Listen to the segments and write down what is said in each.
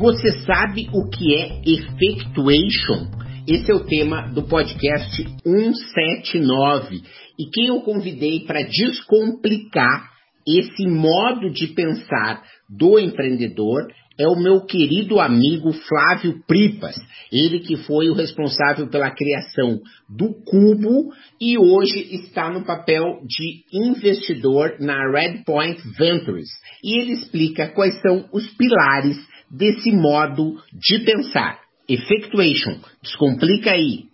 Você sabe o que é effectuation? Esse é o tema do podcast 179 e quem eu convidei para descomplicar esse modo de pensar do empreendedor é o meu querido amigo Flávio Pripas, ele que foi o responsável pela criação do Cubo e hoje está no papel de investidor na Redpoint Ventures. E ele explica quais são os pilares desse modo de pensar. Effectuation, descomplica aí.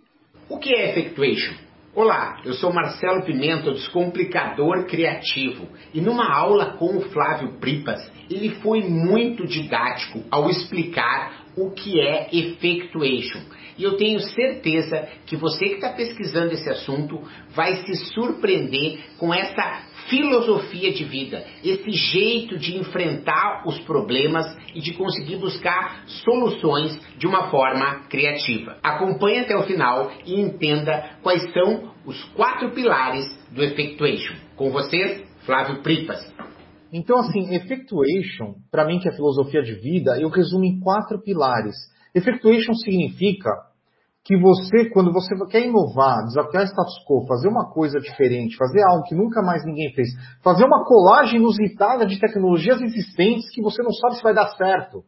O que é effectuation? Olá, eu sou Marcelo Pimenta, descomplicador criativo, e numa aula com o Flávio Pripas, ele foi muito didático ao explicar o que é effectuation. E eu tenho certeza que você que está pesquisando esse assunto vai se surpreender com essa filosofia de vida, esse jeito de enfrentar os problemas e de conseguir buscar soluções de uma forma criativa. Acompanhe até o final e entenda quais são os quatro pilares do Effectuation. Com vocês, Flávio Pripas. Então, assim, effectuation, para mim que é filosofia de vida, eu resumo em quatro pilares. Effectuation significa que você, quando você quer inovar, desafiar status quo, fazer uma coisa diferente, fazer algo que nunca mais ninguém fez, fazer uma colagem inusitada de tecnologias existentes que você não sabe se vai dar certo.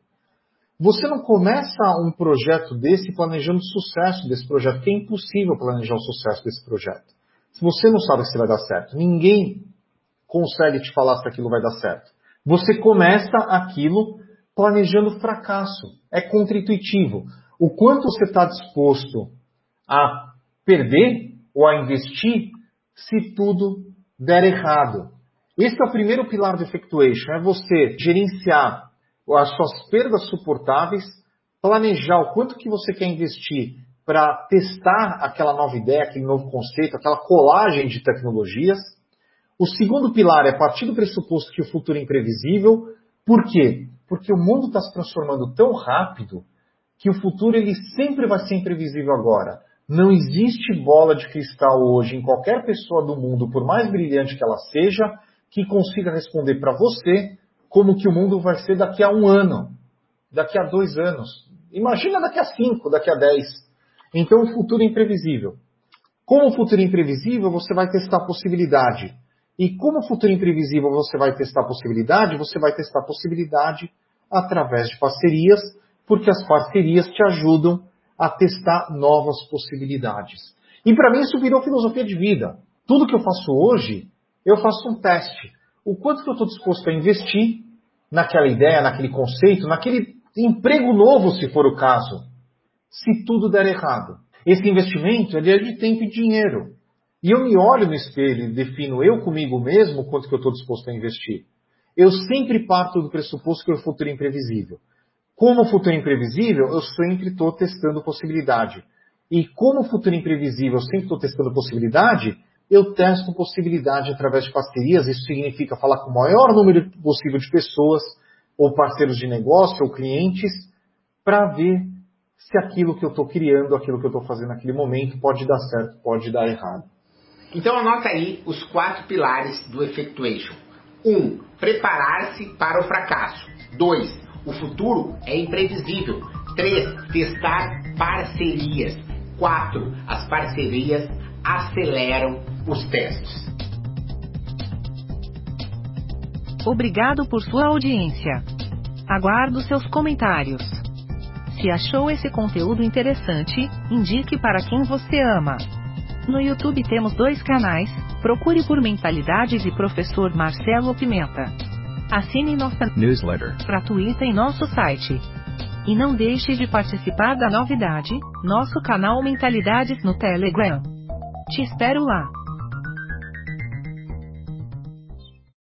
Você não começa um projeto desse planejando o sucesso desse projeto, porque é impossível planejar o sucesso desse projeto. Se você não sabe se vai dar certo, ninguém consegue te falar se aquilo vai dar certo. Você começa aquilo planejando fracasso. É contra-intuitivo. O quanto você está disposto a perder ou a investir se tudo der errado. Esse é o primeiro pilar do Effectuation, é você gerenciar as suas perdas suportáveis, planejar o quanto que você quer investir para testar aquela nova ideia, aquele novo conceito, aquela colagem de tecnologias. O segundo pilar é partir do pressuposto que o futuro é imprevisível. Por quê? Porque o mundo está se transformando tão rápido que o futuro ele sempre vai ser imprevisível agora. Não existe bola de cristal hoje em qualquer pessoa do mundo, por mais brilhante que ela seja, que consiga responder para você como que o mundo vai ser daqui a um ano, daqui a dois anos. Imagina daqui a cinco, daqui a dez. Então o futuro é imprevisível. Como o futuro é imprevisível, você vai testar a possibilidade. E como o futuro é imprevisível, você vai testar a possibilidade, você vai testar a possibilidade através de parcerias, porque as parcerias te ajudam a testar novas possibilidades. E para mim isso virou filosofia de vida. Tudo que eu faço hoje, eu faço um teste. O quanto que eu estou disposto a investir naquela ideia, naquele conceito, naquele emprego novo, se for o caso, se tudo der errado. Esse investimento é de tempo e dinheiro. E eu me olho no espelho e defino eu comigo mesmo quanto que eu estou disposto a investir. Eu sempre parto do pressuposto que o futuro é imprevisível. Como o futuro é imprevisível, eu sempre estou testando possibilidade. E como o futuro é imprevisível, eu sempre estou testando possibilidade, eu testo possibilidade através de parcerias. Isso significa falar com o maior número possível de pessoas, ou parceiros de negócio, ou clientes, para ver se aquilo que eu estou criando, aquilo que eu estou fazendo naquele momento, pode dar certo, pode dar errado. Então anota aí os quatro pilares do Effectuation. 1. Um, preparar-se para o fracasso. 2. O futuro é imprevisível. 3. Testar parcerias. 4. As parcerias aceleram os testes. Obrigado por sua audiência. Aguardo seus comentários. Se achou esse conteúdo interessante, indique para quem você ama. No YouTube temos dois canais, procure por Mentalidades e Professor Marcelo Pimenta. Assine nossa newsletter gratuita em nosso site. E não deixe de participar da novidade, nosso canal Mentalidades no Telegram. Te espero lá.